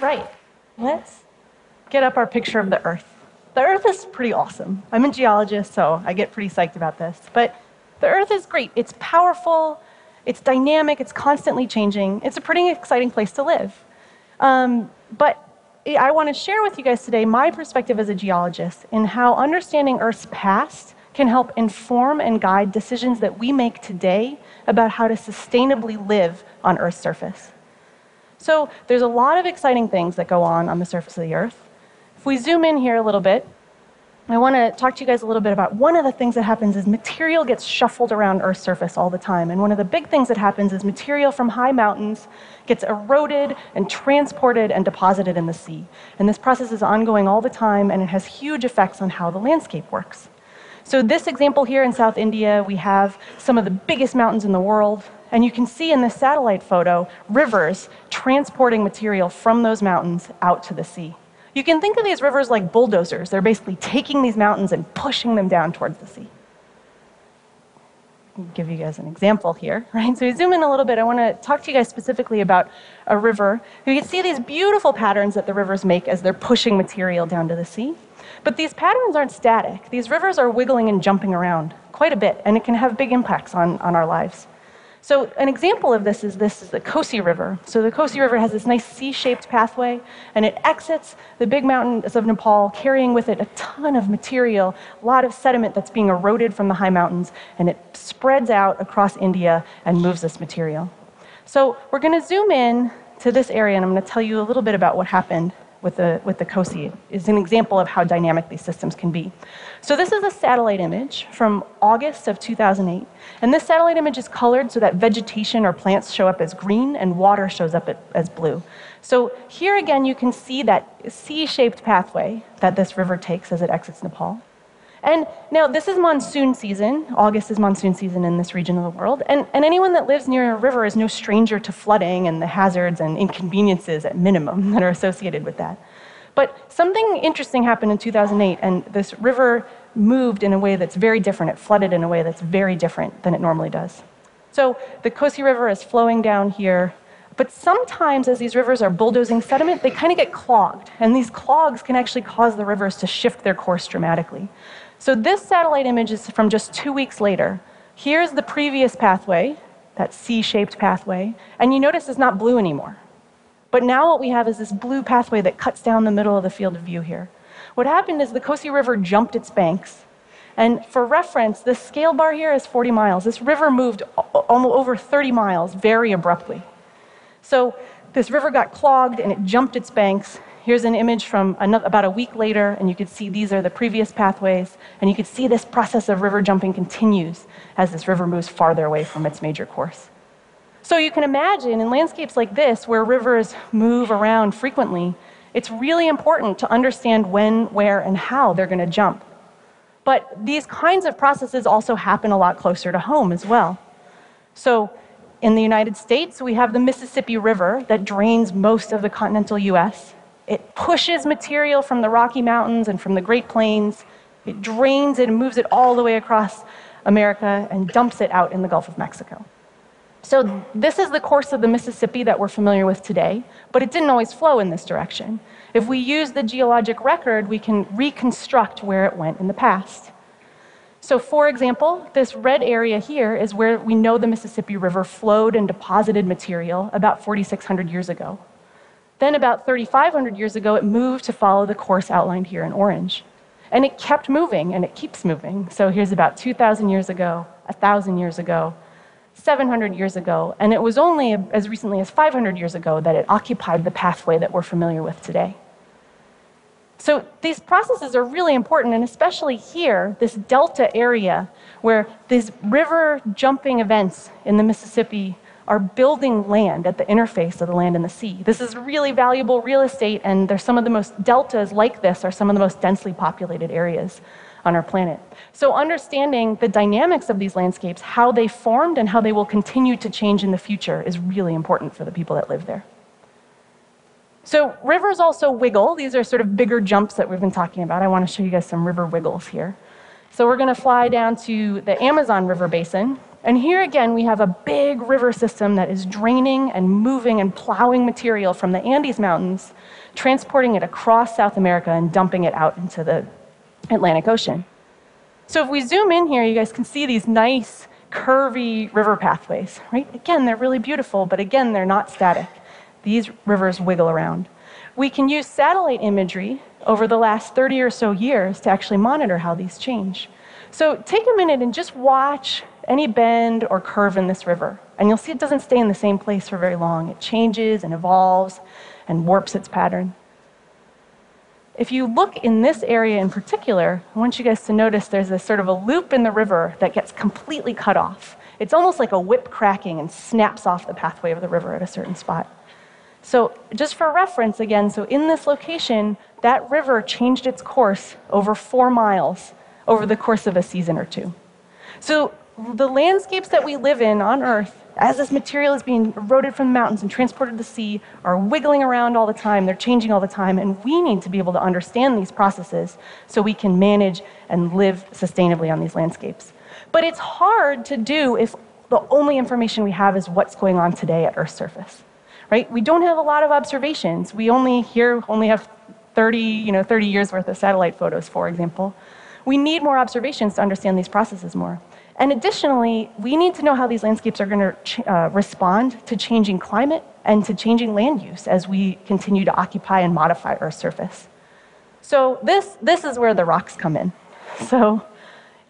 Right, let's get up our picture of the Earth. The Earth is pretty awesome. I'm a geologist, so I get pretty psyched about this. But the Earth is great. It's powerful, it's dynamic, it's constantly changing. It's a pretty exciting place to live. Um, but I want to share with you guys today my perspective as a geologist in how understanding Earth's past can help inform and guide decisions that we make today about how to sustainably live on Earth's surface. So, there's a lot of exciting things that go on on the surface of the Earth. If we zoom in here a little bit, I want to talk to you guys a little bit about one of the things that happens is material gets shuffled around Earth's surface all the time. And one of the big things that happens is material from high mountains gets eroded and transported and deposited in the sea. And this process is ongoing all the time, and it has huge effects on how the landscape works. So, this example here in South India, we have some of the biggest mountains in the world. And you can see in this satellite photo rivers transporting material from those mountains out to the sea. You can think of these rivers like bulldozers. They're basically taking these mountains and pushing them down towards the sea. I'll give you guys an example here, right? So we zoom in a little bit. I want to talk to you guys specifically about a river. You can see these beautiful patterns that the rivers make as they're pushing material down to the sea. But these patterns aren't static. These rivers are wiggling and jumping around quite a bit, and it can have big impacts on, on our lives. So an example of this is this is the Kosi River. So the Kosi River has this nice C-shaped pathway, and it exits the big mountains of Nepal, carrying with it a ton of material, a lot of sediment that's being eroded from the high mountains, and it spreads out across India and moves this material. So we're going to zoom in to this area, and I'm going to tell you a little bit about what happened with the, with the Kosi is an example of how dynamic these systems can be. So this is a satellite image from August of 2008. And this satellite image is colored so that vegetation or plants show up as green and water shows up as blue. So here again, you can see that C-shaped pathway that this river takes as it exits Nepal. And now, this is monsoon season. August is monsoon season in this region of the world. And, and anyone that lives near a river is no stranger to flooding and the hazards and inconveniences at minimum that are associated with that. But something interesting happened in 2008, and this river moved in a way that's very different. It flooded in a way that's very different than it normally does. So the Kosi River is flowing down here. But sometimes, as these rivers are bulldozing sediment, they kind of get clogged. And these clogs can actually cause the rivers to shift their course dramatically. So this satellite image is from just two weeks later. Here's the previous pathway, that C-shaped pathway, and you notice it's not blue anymore. But now what we have is this blue pathway that cuts down the middle of the field of view here. What happened is the Kosi River jumped its banks. And for reference, this scale bar here is 40 miles. This river moved almost over 30 miles very abruptly. So this river got clogged and it jumped its banks Here's an image from another, about a week later, and you can see these are the previous pathways. And you can see this process of river jumping continues as this river moves farther away from its major course. So you can imagine in landscapes like this, where rivers move around frequently, it's really important to understand when, where, and how they're going to jump. But these kinds of processes also happen a lot closer to home as well. So in the United States, we have the Mississippi River that drains most of the continental US. It pushes material from the Rocky Mountains and from the Great Plains. It drains it and moves it all the way across America and dumps it out in the Gulf of Mexico. So, this is the course of the Mississippi that we're familiar with today, but it didn't always flow in this direction. If we use the geologic record, we can reconstruct where it went in the past. So, for example, this red area here is where we know the Mississippi River flowed and deposited material about 4,600 years ago. Then, about 3,500 years ago, it moved to follow the course outlined here in orange. And it kept moving, and it keeps moving. So here's about 2,000 years ago, 1,000 years ago, 700 years ago, and it was only as recently as 500 years ago that it occupied the pathway that we're familiar with today. So these processes are really important, and especially here, this delta area where these river jumping events in the Mississippi are building land at the interface of the land and the sea. This is really valuable real estate, and there's some of the most deltas like this are some of the most densely populated areas on our planet. So, understanding the dynamics of these landscapes, how they formed, and how they will continue to change in the future is really important for the people that live there. So, rivers also wiggle. These are sort of bigger jumps that we've been talking about. I want to show you guys some river wiggles here. So, we're going to fly down to the Amazon River Basin, And here again, we have a big river system that is draining and moving and plowing material from the Andes Mountains, transporting it across South America and dumping it out into the Atlantic Ocean. So if we zoom in here, you guys can see these nice curvy river pathways, right? Again, they're really beautiful, but again, they're not static. These rivers wiggle around. We can use satellite imagery over the last 30 or so years to actually monitor how these change. So take a minute and just watch any bend or curve in this river. And you'll see it doesn't stay in the same place for very long. It changes and evolves and warps its pattern. If you look in this area in particular, I want you guys to notice there's a sort of a loop in the river that gets completely cut off. It's almost like a whip cracking and snaps off the pathway of the river at a certain spot. So, just for reference again, so in this location, that river changed its course over four miles over the course of a season or two. So, the landscapes that we live in on Earth, as this material is being eroded from the mountains and transported to the sea, are wiggling around all the time. They're changing all the time. And we need to be able to understand these processes so we can manage and live sustainably on these landscapes. But it's hard to do if the only information we have is what's going on today at Earth's surface. Right? We don't have a lot of observations. We only here only have 30, you know, 30 years worth of satellite photos, for example. We need more observations to understand these processes more. And additionally, we need to know how these landscapes are going to uh, respond to changing climate and to changing land use as we continue to occupy and modify Earth's surface. So, this, this is where the rocks come in. So,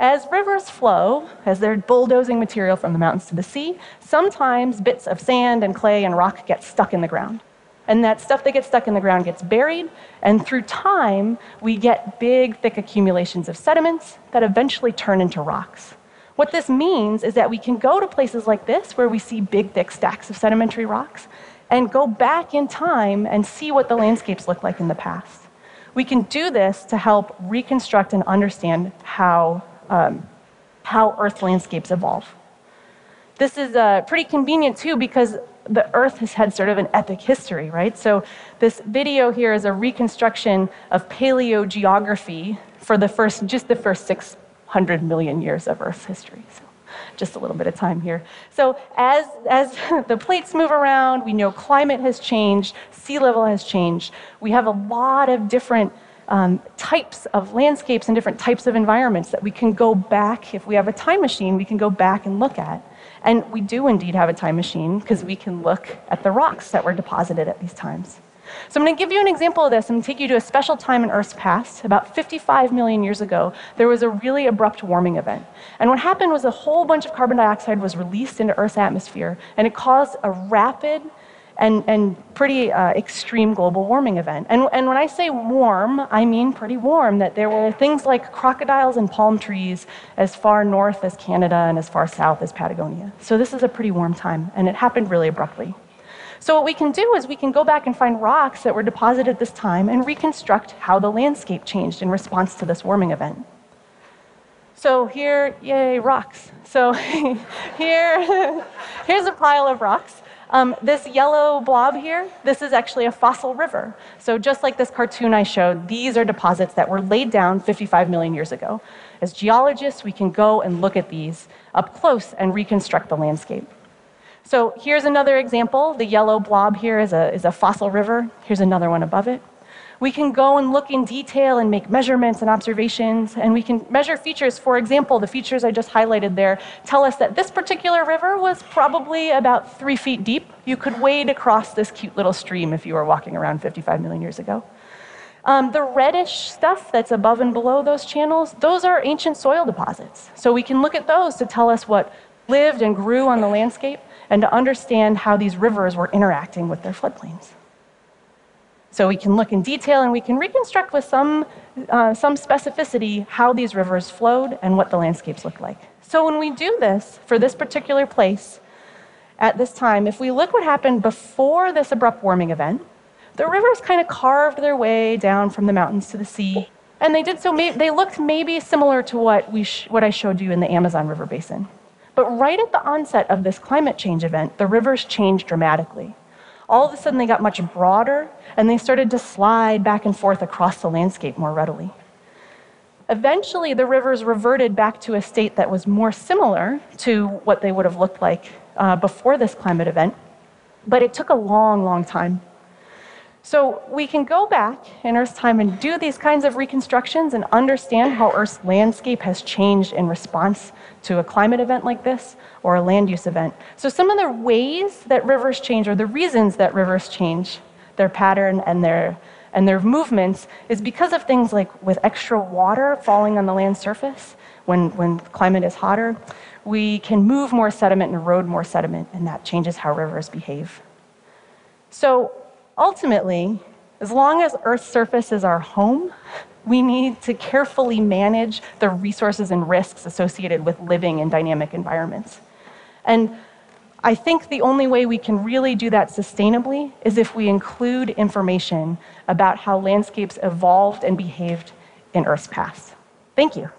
as rivers flow, as they're bulldozing material from the mountains to the sea, sometimes bits of sand and clay and rock get stuck in the ground. And that stuff that gets stuck in the ground gets buried, and through time, we get big, thick accumulations of sediments that eventually turn into rocks. What this means is that we can go to places like this where we see big, thick stacks of sedimentary rocks and go back in time and see what the landscapes look like in the past. We can do this to help reconstruct and understand how, um, how Earth landscapes evolve. This is uh, pretty convenient too because the Earth has had sort of an epic history, right? So, this video here is a reconstruction of paleogeography for the first, just the first six 100 million years of Earth's history. So just a little bit of time here. So as, as the plates move around, we know climate has changed, sea level has changed. We have a lot of different um, types of landscapes and different types of environments that we can go back. If we have a time machine, we can go back and look at. And we do indeed have a time machine because we can look at the rocks that were deposited at these times. So I'm going to give you an example of this. I'm going to take you to a special time in Earth's past. About 55 million years ago, there was a really abrupt warming event. And what happened was a whole bunch of carbon dioxide was released into Earth's atmosphere, and it caused a rapid and, and pretty uh, extreme global warming event. And, and when I say warm, I mean pretty warm, that there were things like crocodiles and palm trees as far north as Canada and as far south as Patagonia. So this is a pretty warm time, and it happened really abruptly. So, what we can do is we can go back and find rocks that were deposited this time and reconstruct how the landscape changed in response to this warming event. So, here, yay, rocks. So, here, here's a pile of rocks. Um, this yellow blob here, this is actually a fossil river. So, just like this cartoon I showed, these are deposits that were laid down 55 million years ago. As geologists, we can go and look at these up close and reconstruct the landscape. So here's another example. The yellow blob here is a, is a fossil river. Here's another one above it. We can go and look in detail and make measurements and observations, and we can measure features. For example, the features I just highlighted there tell us that this particular river was probably about three feet deep. You could wade across this cute little stream if you were walking around 55 million years ago. Um, the reddish stuff that's above and below those channels, those are ancient soil deposits. So we can look at those to tell us what lived and grew on the landscape and to understand how these rivers were interacting with their floodplains. So we can look in detail and we can reconstruct with some, uh, some specificity how these rivers flowed and what the landscapes looked like. So when we do this for this particular place at this time, if we look what happened before this abrupt warming event, the rivers kind of carved their way down from the mountains to the sea. And they did so, they looked maybe similar to what, we what I showed you in the Amazon River Basin. But right at the onset of this climate change event, the rivers changed dramatically. All of a sudden, they got much broader and they started to slide back and forth across the landscape more readily. Eventually, the rivers reverted back to a state that was more similar to what they would have looked like uh, before this climate event, but it took a long, long time. So we can go back in Earth's time and do these kinds of reconstructions and understand how Earth's landscape has changed in response to a climate event like this or a land use event. So some of the ways that rivers change or the reasons that rivers change their pattern and their and their movements is because of things like with extra water falling on the land surface when, when climate is hotter, we can move more sediment and erode more sediment, and that changes how rivers behave. So ultimately, as long as Earth's surface is our home, we need to carefully manage the resources and risks associated with living in dynamic environments. And I think the only way we can really do that sustainably is if we include information about how landscapes evolved and behaved in Earth's past. Thank you.